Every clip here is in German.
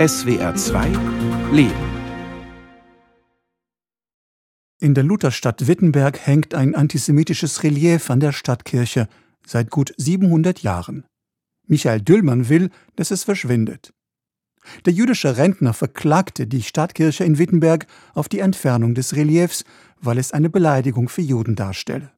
SWR 2 Leben In der Lutherstadt Wittenberg hängt ein antisemitisches Relief an der Stadtkirche seit gut 700 Jahren. Michael Düllmann will, dass es verschwindet. Der jüdische Rentner verklagte die Stadtkirche in Wittenberg auf die Entfernung des Reliefs, weil es eine Beleidigung für Juden darstelle.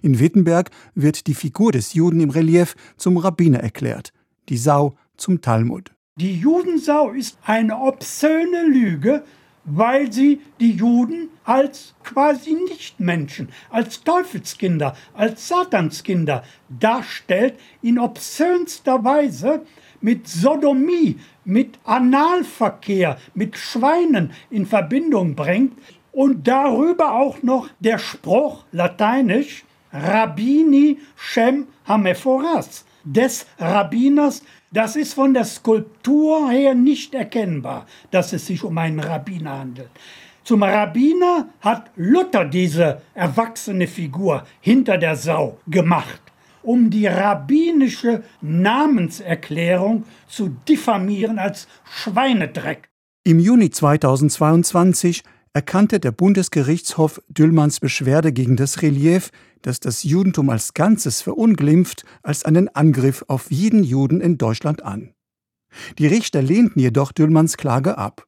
In Wittenberg wird die Figur des Juden im Relief zum Rabbiner erklärt, die Sau zum Talmud. Die Judensau ist eine obszöne Lüge, weil sie die Juden als quasi Nichtmenschen, als Teufelskinder, als Satanskinder darstellt, in obszönster Weise mit Sodomie, mit Analverkehr, mit Schweinen in Verbindung bringt. Und darüber auch noch der Spruch lateinisch Rabbini Shem Hamephoras, des Rabbiners, das ist von der Skulptur her nicht erkennbar, dass es sich um einen Rabbiner handelt. Zum Rabbiner hat Luther diese erwachsene Figur hinter der Sau gemacht, um die rabbinische Namenserklärung zu diffamieren als Schweinedreck. Im Juni 2022 erkannte der Bundesgerichtshof Düllmanns Beschwerde gegen das Relief, das das Judentum als Ganzes verunglimpft, als einen Angriff auf jeden Juden in Deutschland an. Die Richter lehnten jedoch Düllmanns Klage ab.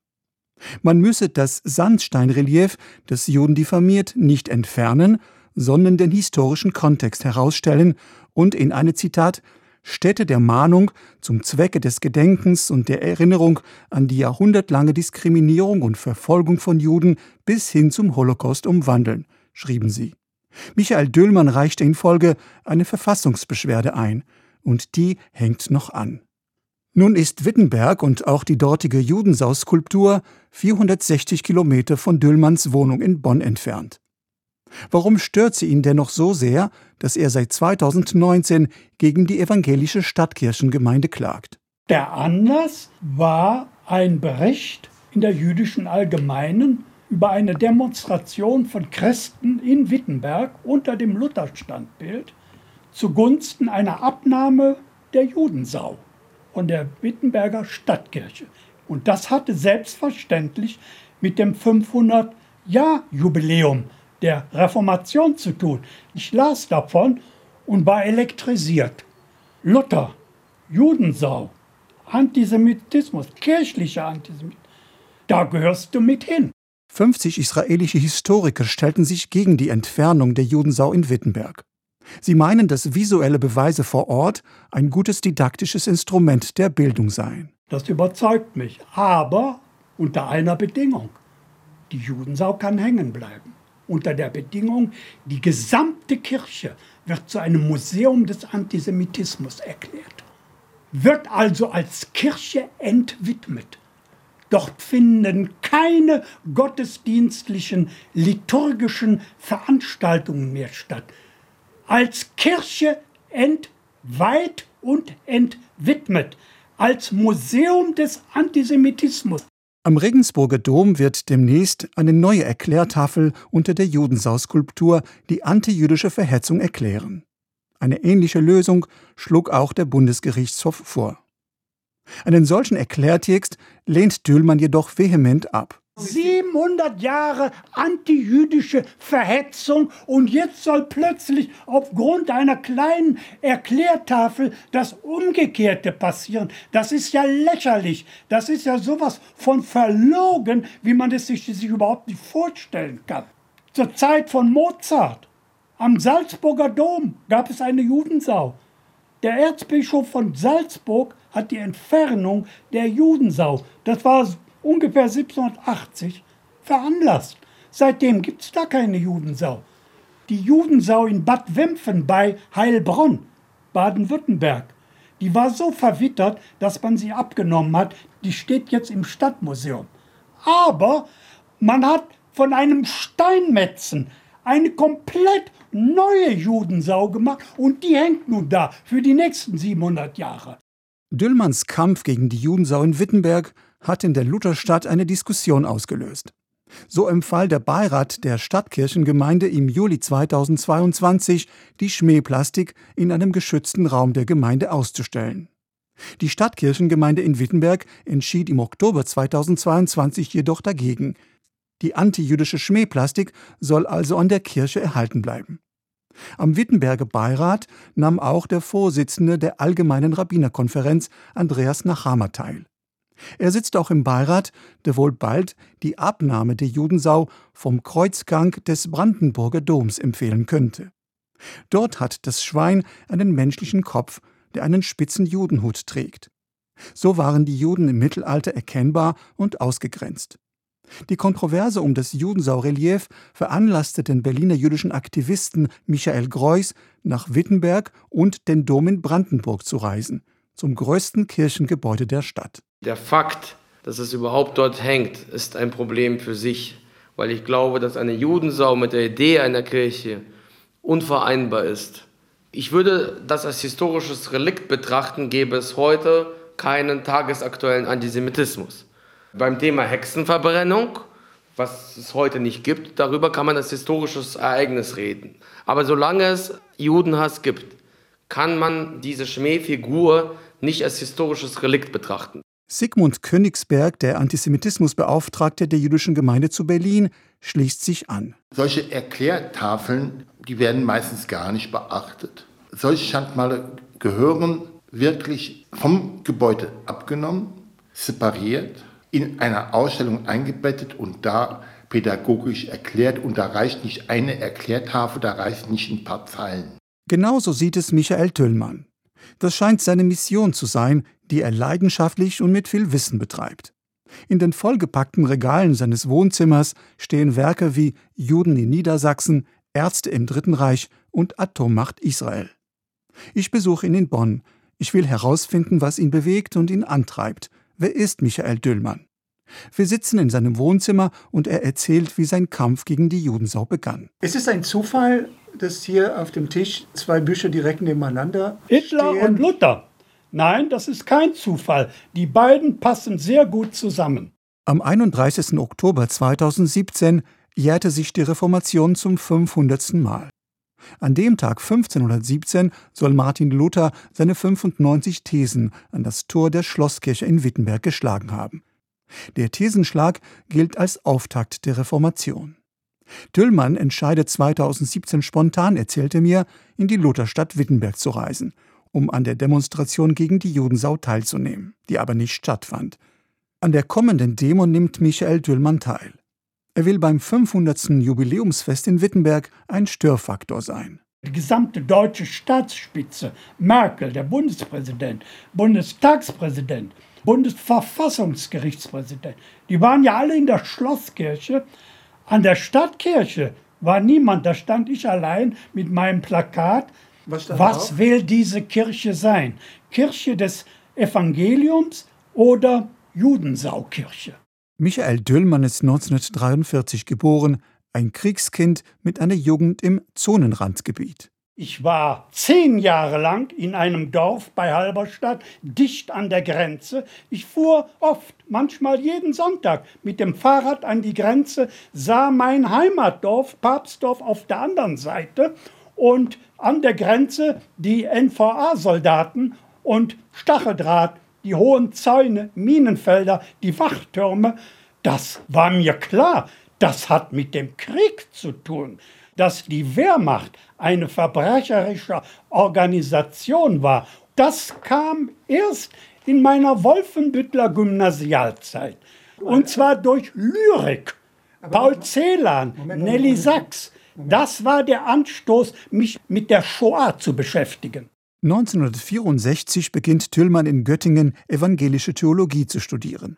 Man müsse das Sandsteinrelief, das Juden diffamiert, nicht entfernen, sondern den historischen Kontext herausstellen und in eine Zitat Stätte der Mahnung zum Zwecke des Gedenkens und der Erinnerung an die jahrhundertlange Diskriminierung und Verfolgung von Juden bis hin zum Holocaust umwandeln, schrieben sie. Michael Döllmann reichte in Folge eine Verfassungsbeschwerde ein, und die hängt noch an. Nun ist Wittenberg und auch die dortige Judensau-Skulptur 460 Kilometer von Döllmanns Wohnung in Bonn entfernt. Warum stört sie ihn dennoch so sehr, dass er seit 2019 gegen die evangelische Stadtkirchengemeinde klagt? Der Anlass war ein Bericht in der jüdischen Allgemeinen über eine Demonstration von Christen in Wittenberg unter dem Lutherstandbild zugunsten einer Abnahme der Judensau von der Wittenberger Stadtkirche. Und das hatte selbstverständlich mit dem 500-Jahr-Jubiläum der Reformation zu tun. Ich las davon und war elektrisiert. Luther, Judensau, Antisemitismus, kirchlicher Antisemitismus, da gehörst du mit hin. 50 israelische Historiker stellten sich gegen die Entfernung der Judensau in Wittenberg. Sie meinen, dass visuelle Beweise vor Ort ein gutes didaktisches Instrument der Bildung seien. Das überzeugt mich, aber unter einer Bedingung. Die Judensau kann hängen bleiben unter der Bedingung, die gesamte Kirche wird zu einem Museum des Antisemitismus erklärt, wird also als Kirche entwidmet. Dort finden keine gottesdienstlichen, liturgischen Veranstaltungen mehr statt. Als Kirche entweiht und entwidmet, als Museum des Antisemitismus. Am Regensburger Dom wird demnächst eine neue Erklärtafel unter der Judensau-Skulptur die antijüdische Verhetzung erklären. Eine ähnliche Lösung schlug auch der Bundesgerichtshof vor. Einen solchen Erklärtext lehnt Düllmann jedoch vehement ab. 700 Jahre antijüdische Verhetzung und jetzt soll plötzlich aufgrund einer kleinen Erklärtafel das Umgekehrte passieren. Das ist ja lächerlich. Das ist ja sowas von verlogen, wie man es sich, sich überhaupt nicht vorstellen kann. Zur Zeit von Mozart am Salzburger Dom gab es eine Judensau. Der Erzbischof von Salzburg hat die Entfernung der Judensau, das war ungefähr 1780 veranlasst. Seitdem gibt es da keine Judensau. Die Judensau in Bad Wempfen bei Heilbronn, Baden-Württemberg, die war so verwittert, dass man sie abgenommen hat. Die steht jetzt im Stadtmuseum. Aber man hat von einem Steinmetzen eine komplett neue Judensau gemacht und die hängt nun da für die nächsten 700 Jahre. Düllmanns Kampf gegen die Judensau in Wittenberg hat in der Lutherstadt eine Diskussion ausgelöst. So empfahl der Beirat der Stadtkirchengemeinde im Juli 2022, die Schmähplastik in einem geschützten Raum der Gemeinde auszustellen. Die Stadtkirchengemeinde in Wittenberg entschied im Oktober 2022 jedoch dagegen. Die antijüdische Schmähplastik soll also an der Kirche erhalten bleiben. Am Wittenberger Beirat nahm auch der Vorsitzende der Allgemeinen Rabbinerkonferenz, Andreas Nachama, teil. Er sitzt auch im Beirat, der wohl bald die Abnahme der Judensau vom Kreuzgang des Brandenburger Doms empfehlen könnte. Dort hat das Schwein einen menschlichen Kopf, der einen spitzen Judenhut trägt. So waren die Juden im Mittelalter erkennbar und ausgegrenzt. Die Kontroverse um das Judensau-Relief veranlasste den Berliner jüdischen Aktivisten Michael Greuß nach Wittenberg und den Dom in Brandenburg zu reisen, zum größten Kirchengebäude der Stadt. Der Fakt, dass es überhaupt dort hängt, ist ein Problem für sich, weil ich glaube, dass eine Judensau mit der Idee einer Kirche unvereinbar ist. Ich würde das als historisches Relikt betrachten, gäbe es heute keinen tagesaktuellen Antisemitismus. Beim Thema Hexenverbrennung, was es heute nicht gibt, darüber kann man als historisches Ereignis reden. Aber solange es Judenhass gibt, kann man diese Schmähfigur nicht als historisches Relikt betrachten. Sigmund Königsberg, der Antisemitismusbeauftragte der jüdischen Gemeinde zu Berlin, schließt sich an. Solche Erklärtafeln, die werden meistens gar nicht beachtet. Solche Schandmale gehören wirklich vom Gebäude abgenommen, separiert, in einer Ausstellung eingebettet und da pädagogisch erklärt. Und da reicht nicht eine Erklärtafel, da reicht nicht ein paar Zeilen. Genauso sieht es Michael Tüllmann. Das scheint seine Mission zu sein, die er leidenschaftlich und mit viel Wissen betreibt. In den vollgepackten Regalen seines Wohnzimmers stehen Werke wie Juden in Niedersachsen, Ärzte im Dritten Reich und Atommacht Israel. Ich besuche ihn in Bonn. Ich will herausfinden, was ihn bewegt und ihn antreibt. Wer ist Michael Düllmann? Wir sitzen in seinem Wohnzimmer und er erzählt, wie sein Kampf gegen die Judensau begann. Es ist ein Zufall, dass hier auf dem Tisch zwei Bücher direkt nebeneinander Hitler stehen. und Luther. Nein, das ist kein Zufall. Die beiden passen sehr gut zusammen. Am 31. Oktober 2017 jährte sich die Reformation zum 500. Mal. An dem Tag 1517 soll Martin Luther seine 95 Thesen an das Tor der Schlosskirche in Wittenberg geschlagen haben. Der Thesenschlag gilt als Auftakt der Reformation. Tüllmann entscheidet 2017 spontan, erzählte mir, in die Lutherstadt Wittenberg zu reisen – um an der Demonstration gegen die Judensau teilzunehmen, die aber nicht stattfand. An der kommenden Demo nimmt Michael Düllmann teil. Er will beim 500. Jubiläumsfest in Wittenberg ein Störfaktor sein. Die gesamte deutsche Staatsspitze, Merkel, der Bundespräsident, Bundestagspräsident, Bundesverfassungsgerichtspräsident, die waren ja alle in der Schlosskirche. An der Stadtkirche war niemand, da stand ich allein mit meinem Plakat was, Was will diese Kirche sein? Kirche des Evangeliums oder Judensaukirche? Michael Düllmann ist 1943 geboren, ein Kriegskind mit einer Jugend im Zonenrandgebiet. Ich war zehn Jahre lang in einem Dorf bei Halberstadt, dicht an der Grenze. Ich fuhr oft, manchmal jeden Sonntag, mit dem Fahrrad an die Grenze, sah mein Heimatdorf, Papstdorf, auf der anderen Seite und an der Grenze die NVA-Soldaten und Stacheldraht, die hohen Zäune, Minenfelder, die Wachtürme. Das war mir klar, das hat mit dem Krieg zu tun. Dass die Wehrmacht eine verbrecherische Organisation war, das kam erst in meiner Wolfenbüttler Gymnasialzeit. Und zwar durch Lyrik. Paul Celan, Nelly Sachs, das war der Anstoß, mich mit der Shoah zu beschäftigen. 1964 beginnt Tüllmann in Göttingen evangelische Theologie zu studieren.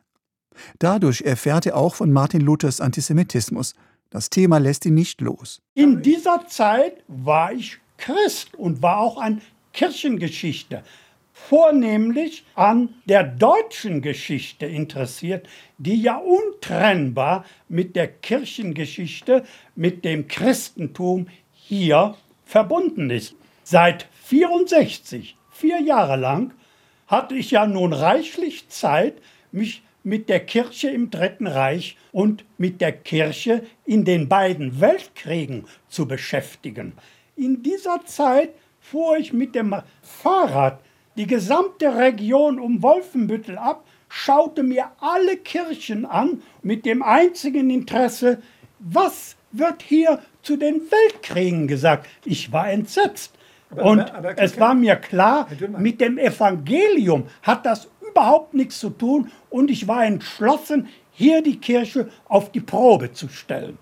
Dadurch erfährt er auch von Martin Luthers Antisemitismus. Das Thema lässt ihn nicht los. In dieser Zeit war ich Christ und war auch an Kirchengeschichte vornehmlich an der deutschen Geschichte interessiert, die ja untrennbar mit der Kirchengeschichte, mit dem Christentum hier verbunden ist. Seit 64, vier Jahre lang, hatte ich ja nun reichlich Zeit, mich mit der Kirche im Dritten Reich und mit der Kirche in den beiden Weltkriegen zu beschäftigen. In dieser Zeit fuhr ich mit dem Fahrrad die gesamte Region um Wolfenbüttel ab, schaute mir alle Kirchen an mit dem einzigen Interesse, was wird hier zu den Weltkriegen gesagt. Ich war entsetzt. Und aber, aber, es war mir klar, mit dem Evangelium hat das überhaupt nichts zu tun und ich war entschlossen, hier die Kirche auf die Probe zu stellen.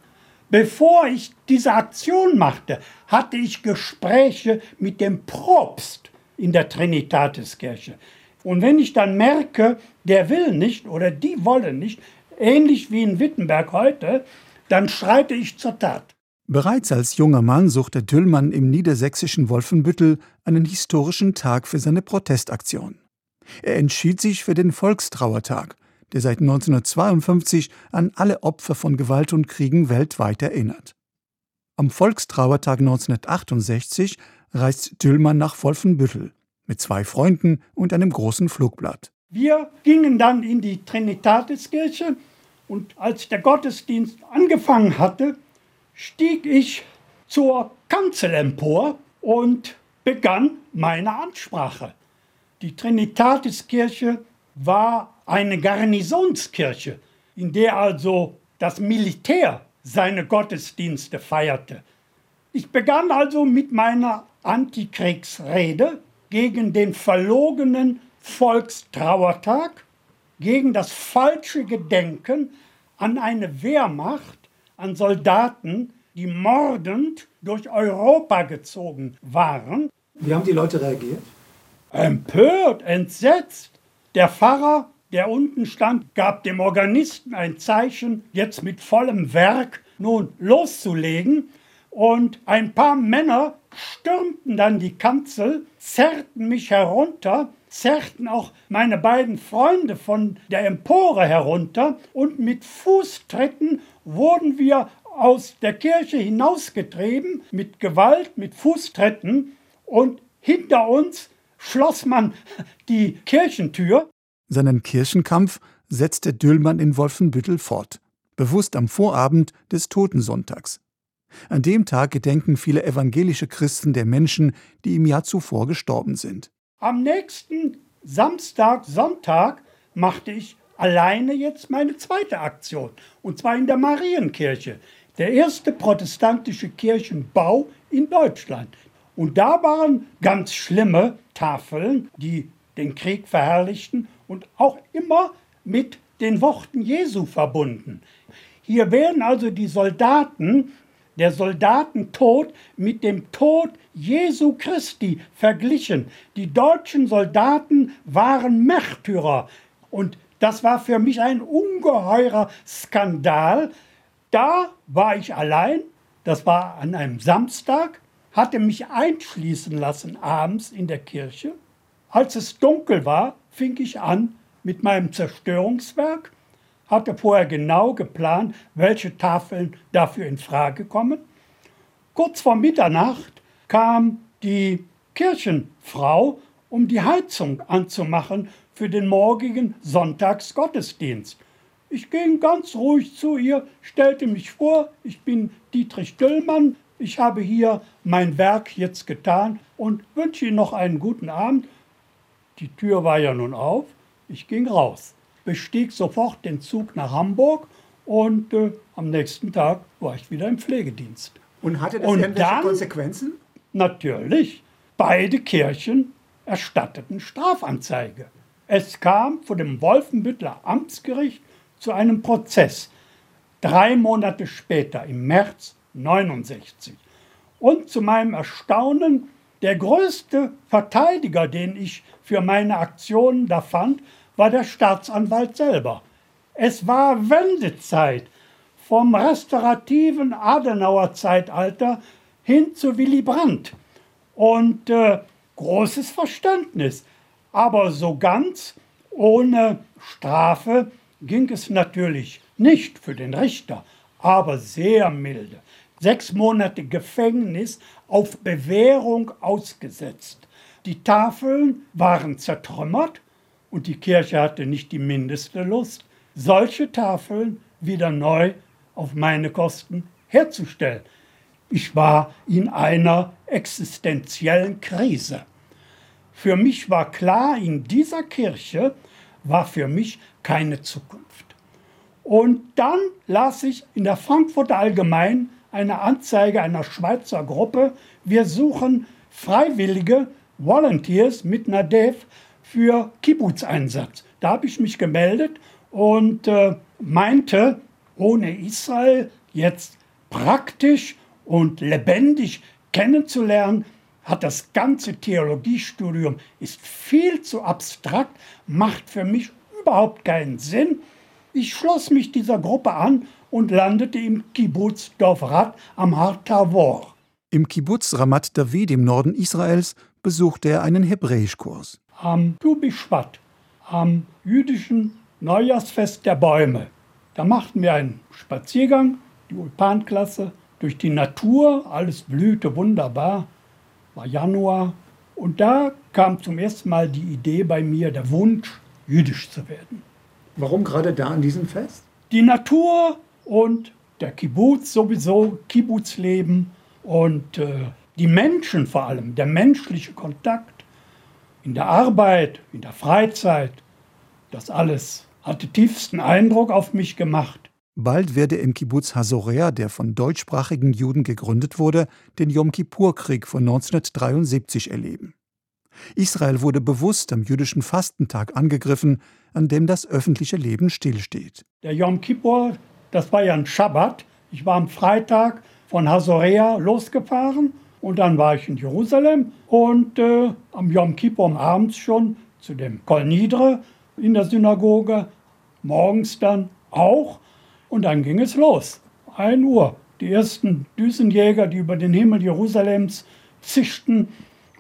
Bevor ich diese Aktion machte, hatte ich Gespräche mit dem Propst in der Trinitatiskirche. Und wenn ich dann merke, der will nicht oder die wollen nicht, ähnlich wie in Wittenberg heute, dann schreite ich zur Tat. Bereits als junger Mann suchte Düllmann im niedersächsischen Wolfenbüttel einen historischen Tag für seine Protestaktion. Er entschied sich für den Volkstrauertag, der seit 1952 an alle Opfer von Gewalt und Kriegen weltweit erinnert. Am Volkstrauertag 1968 reist Düllmann nach Wolfenbüttel mit zwei Freunden und einem großen Flugblatt. Wir gingen dann in die Trinitatiskirche und als der Gottesdienst angefangen hatte, stieg ich zur Kanzel empor und begann meine Ansprache. Die Trinitatiskirche war eine Garnisonskirche, in der also das Militär seine Gottesdienste feierte. Ich begann also mit meiner Antikriegsrede gegen den verlogenen Volkstrauertag, gegen das falsche Gedenken an eine Wehrmacht, an Soldaten, die mordend durch Europa gezogen waren. Wie haben die Leute reagiert? Empört, entsetzt. Der Pfarrer, der unten stand, gab dem Organisten ein Zeichen, jetzt mit vollem Werk nun loszulegen. Und ein paar Männer stürmten dann die Kanzel, zerrten mich herunter, zerrten auch meine beiden Freunde von der Empore herunter und mit Fußtritten wurden wir aus der Kirche hinausgetrieben, mit Gewalt, mit Fußtritten und hinter uns schloss man die Kirchentür. Seinen Kirchenkampf setzte Düllmann in Wolfenbüttel fort, bewusst am Vorabend des Totensonntags. An dem Tag gedenken viele evangelische Christen der Menschen, die im Jahr zuvor gestorben sind. Am nächsten Samstag, Sonntag machte ich alleine jetzt meine zweite Aktion, und zwar in der Marienkirche, der erste protestantische Kirchenbau in Deutschland. Und da waren ganz schlimme Tafeln, die den Krieg verherrlichten und auch immer mit den Worten Jesu verbunden. Hier werden also die Soldaten der Soldatentod mit dem Tod Jesu Christi verglichen. Die deutschen Soldaten waren Märtyrer. Und das war für mich ein ungeheurer Skandal. Da war ich allein, das war an einem Samstag, hatte mich einschließen lassen abends in der Kirche. Als es dunkel war, fing ich an mit meinem Zerstörungswerk hatte vorher genau geplant, welche Tafeln dafür in Frage kommen. Kurz vor Mitternacht kam die Kirchenfrau, um die Heizung anzumachen für den morgigen Sonntagsgottesdienst. Ich ging ganz ruhig zu ihr, stellte mich vor, ich bin Dietrich Düllmann, ich habe hier mein Werk jetzt getan und wünsche Ihnen noch einen guten Abend. Die Tür war ja nun auf, ich ging raus bestieg sofort den Zug nach Hamburg und äh, am nächsten Tag war ich wieder im Pflegedienst. Und hatte das und irgendwelche dann, Konsequenzen? Natürlich. Beide Kirchen erstatteten Strafanzeige. Es kam vor dem Wolfenbüttler Amtsgericht zu einem Prozess. Drei Monate später, im März 69. Und zu meinem Erstaunen, der größte Verteidiger, den ich für meine Aktionen da fand, war der Staatsanwalt selber. Es war Wendezeit vom restaurativen Adenauer-Zeitalter hin zu Willy Brandt. Und äh, großes Verständnis. Aber so ganz ohne Strafe ging es natürlich nicht für den Richter, aber sehr milde. Sechs Monate Gefängnis auf Bewährung ausgesetzt. Die Tafeln waren zertrümmert und die Kirche hatte nicht die mindeste Lust, solche Tafeln wieder neu auf meine Kosten herzustellen. Ich war in einer existenziellen Krise. für mich war klar, in dieser Kirche war für mich keine Zukunft. Und dann las ich in der Frankfurter Allgemein eine Anzeige einer Schweizer Gruppe. Wir suchen Freiwillige, Volunteers mit Nadev für Kibbutz-Einsatz. Da habe ich mich gemeldet und äh, meinte, ohne Israel jetzt praktisch und lebendig kennenzulernen, hat das ganze Theologiestudium ist viel zu abstrakt, macht für mich überhaupt keinen Sinn. Ich schloss mich dieser Gruppe an und landete im Kibbutz Dovrat am Har Tavor. Im Kibbutz Ramat David im Norden Israels besuchte er einen Hebräischkurs. Am Tu Bishvat, am jüdischen Neujahrsfest der Bäume, da machten wir einen Spaziergang, die Ulpanklasse, durch die Natur, alles blühte wunderbar, war Januar. Und da kam zum ersten Mal die Idee bei mir, der Wunsch, jüdisch zu werden. Warum gerade da an diesem Fest? Die Natur und der Kibbutz sowieso, Kibbutzleben und äh, die Menschen vor allem, der menschliche Kontakt in der Arbeit, in der Freizeit, das alles hatte tiefsten Eindruck auf mich gemacht. Bald werde im Kibbutz Hasorea, der von deutschsprachigen Juden gegründet wurde, den Yom Kippur-Krieg von 1973 erleben. Israel wurde bewusst am jüdischen Fastentag angegriffen, an dem das öffentliche Leben stillsteht. Der Yom Kippur, das war ja ein Schabbat. Ich war am Freitag von Hasorea losgefahren und dann war ich in Jerusalem und äh, am Yom Kippur abends schon zu dem Kol Nidre in der Synagoge, morgens dann auch und dann ging es los. 1 Uhr. Die ersten Düsenjäger, die über den Himmel Jerusalems zischten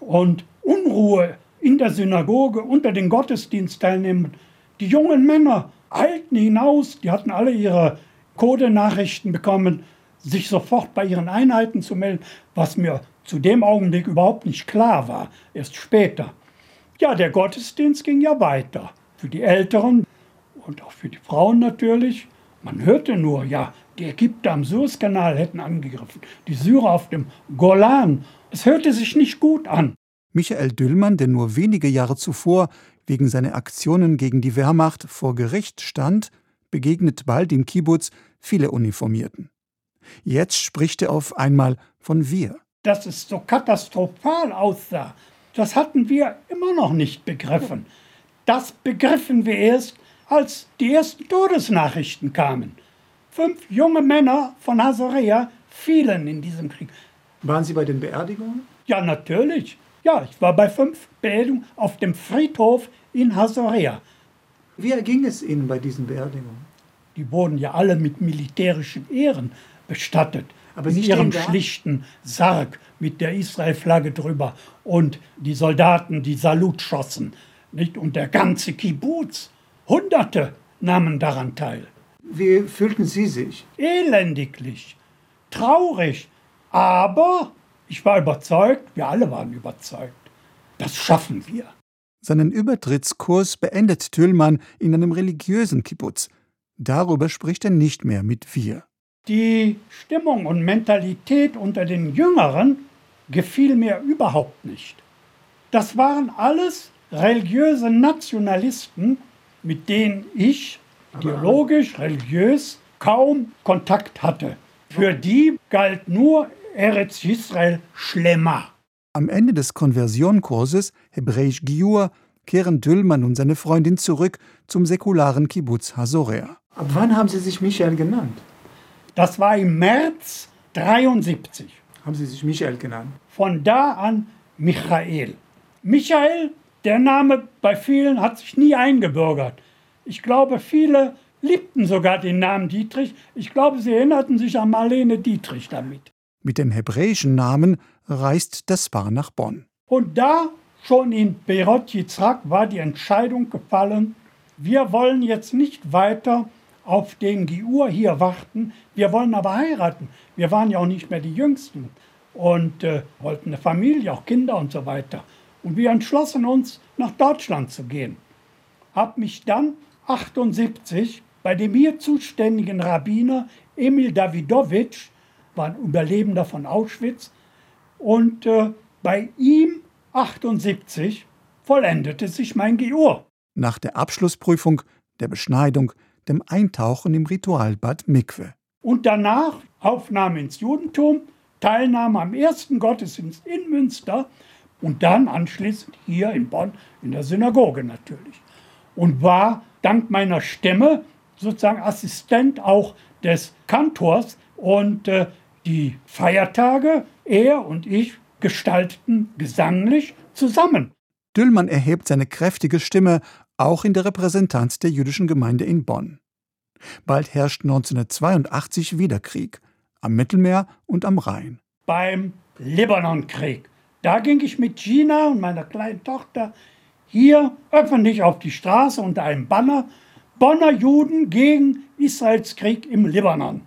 und Unruhe in der Synagoge unter den Gottesdienstteilnehmern. Die jungen Männer eilten hinaus, die hatten alle ihre Codenachrichten bekommen, sich sofort bei ihren Einheiten zu melden, was mir zu dem Augenblick überhaupt nicht klar war, erst später. Ja, der Gottesdienst ging ja weiter. Für die Älteren und auch für die Frauen natürlich. Man hörte nur, ja, die Ägypter am Suezkanal hätten angegriffen, die Syrer auf dem Golan. Es hörte sich nicht gut an. Michael Düllmann, der nur wenige Jahre zuvor wegen seiner Aktionen gegen die Wehrmacht vor Gericht stand, begegnet bald im Kibbutz viele Uniformierten. Jetzt spricht er auf einmal von wir. Dass es so katastrophal aussah, das hatten wir immer noch nicht begriffen. Das begriffen wir erst, als die ersten Todesnachrichten kamen. Fünf junge Männer von Hazorea fielen in diesem Krieg. Waren Sie bei den Beerdigungen? Ja, natürlich. Ja, ich war bei fünf Beerdigungen auf dem Friedhof in Hazorea. Wie erging es Ihnen bei diesen Beerdigungen? Die wurden ja alle mit militärischen Ehren bestattet. Aber in ihrem schlichten Sarg mit der Israel-Flagge drüber und die Soldaten, die Salut schossen. Nicht? Und der ganze Kibbutz, Hunderte nahmen daran teil. Wie fühlten Sie sich? Elendiglich, traurig, aber ich war überzeugt, wir alle waren überzeugt, das schaffen wir. Seinen Übertrittskurs beendet Tüllmann in einem religiösen Kibbutz. Darüber spricht er nicht mehr mit wir. Die Stimmung und Mentalität unter den Jüngeren gefiel mir überhaupt nicht. Das waren alles religiöse Nationalisten, mit denen ich ideologisch, religiös kaum Kontakt hatte. Für die galt nur Eretz Israel Schlemmer. Am Ende des Konversionkurses Hebräisch Giur kehren Düllmann und seine Freundin zurück zum säkularen Kibbutz Hasorea. Ab wann haben Sie sich Michael genannt? Das war im März 73. Haben Sie sich Michael genannt? Von da an Michael. Michael, der Name bei vielen hat sich nie eingebürgert. Ich glaube, viele liebten sogar den Namen Dietrich. Ich glaube, sie erinnerten sich an Marlene Dietrich damit. Mit dem hebräischen Namen reist das Paar nach Bonn. Und da, schon in Beirut Yitzhak, war die Entscheidung gefallen, wir wollen jetzt nicht weiter auf den Giur hier warten, wir wollen aber heiraten. Wir waren ja auch nicht mehr die Jüngsten und äh, wollten eine Familie, auch Kinder und so weiter. Und wir entschlossen uns, nach Deutschland zu gehen. Hab mich dann 78 bei dem hier zuständigen Rabbiner Emil Davidowitsch, war ein Überlebender von Auschwitz, und äh, bei ihm 78 vollendete sich mein Geor. Nach der Abschlussprüfung, der Beschneidung, dem Eintauchen im Ritualbad Mikwe. Und danach Aufnahme ins Judentum, Teilnahme am ersten Gottesdienst in Münster und dann anschließend hier in Bonn in der Synagoge natürlich. Und war dank meiner Stimme sozusagen Assistent auch des Kantors und äh, die Feiertage, er und ich gestalteten gesanglich zusammen. Düllmann erhebt seine kräftige Stimme auch in der Repräsentanz der jüdischen Gemeinde in Bonn. Bald herrscht 1982 wieder Krieg am Mittelmeer und am Rhein. Beim Libanonkrieg. Da ging ich mit Gina und meiner kleinen Tochter hier öffentlich auf die Straße unter einem Banner Bonner Juden gegen Israels Krieg im Libanon.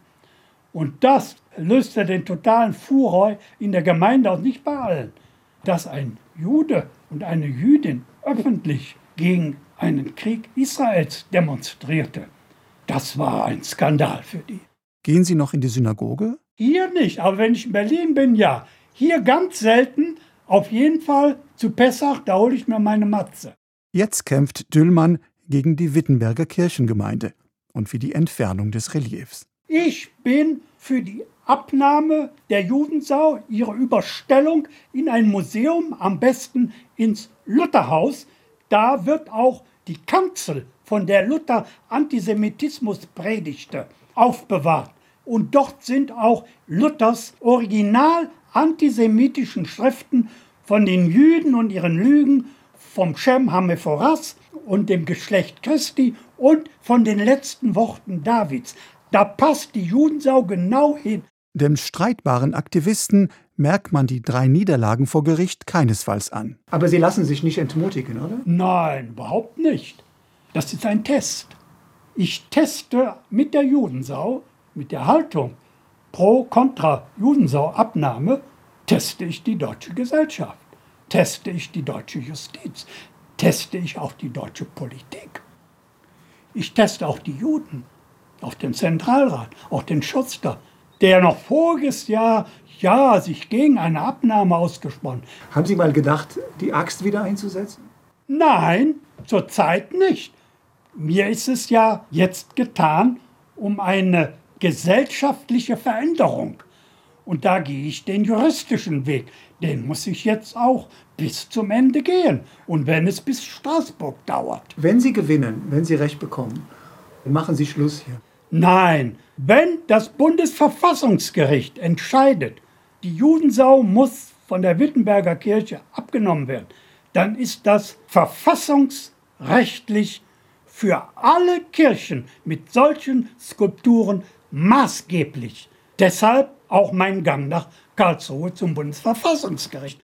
Und das löste den totalen Furor in der Gemeinde aus, nicht bei allen, dass ein Jude und eine Jüdin öffentlich gegen einen Krieg Israels demonstrierte. Das war ein Skandal für die. Gehen Sie noch in die Synagoge? Hier nicht, aber wenn ich in Berlin bin, ja. Hier ganz selten, auf jeden Fall zu Pessach, da hole ich mir meine Matze. Jetzt kämpft Düllmann gegen die Wittenberger Kirchengemeinde und für die Entfernung des Reliefs. Ich bin für die Abnahme der Judensau, ihre Überstellung in ein Museum, am besten ins Lutherhaus. Da wird auch die Kanzel, von der Luther Antisemitismus predigte, aufbewahrt. Und dort sind auch Luthers original antisemitischen Schriften von den Jüden und ihren Lügen vom Shem Hamephoras und dem Geschlecht Christi und von den letzten Worten Davids. Da passt die Judensau genau hin. Dem streitbaren Aktivisten merkt man die drei Niederlagen vor Gericht keinesfalls an. Aber Sie lassen sich nicht entmutigen, oder? Nein, überhaupt nicht. Das ist ein Test. Ich teste mit der Judensau, mit der Haltung pro kontra Judensau-Abnahme, teste ich die deutsche Gesellschaft, teste ich die deutsche Justiz, teste ich auch die deutsche Politik. Ich teste auch die Juden, auch den Zentralrat, auch den Schutzter, der noch voriges Jahr ja sich gegen eine Abnahme ausgesprochen. Haben Sie mal gedacht, die Axt wieder einzusetzen? Nein, zurzeit nicht. Mir ist es ja jetzt getan um eine gesellschaftliche Veränderung. Und da gehe ich den juristischen Weg. Den muss ich jetzt auch bis zum Ende gehen. Und wenn es bis Straßburg dauert. Wenn Sie gewinnen, wenn Sie Recht bekommen, dann machen Sie Schluss hier. Nein, wenn das Bundesverfassungsgericht entscheidet, die Judensau muss von der Wittenberger Kirche abgenommen werden, dann ist das verfassungsrechtlich für alle Kirchen mit solchen Skulpturen maßgeblich. Deshalb auch mein Gang nach Karlsruhe zum Bundesverfassungsgericht.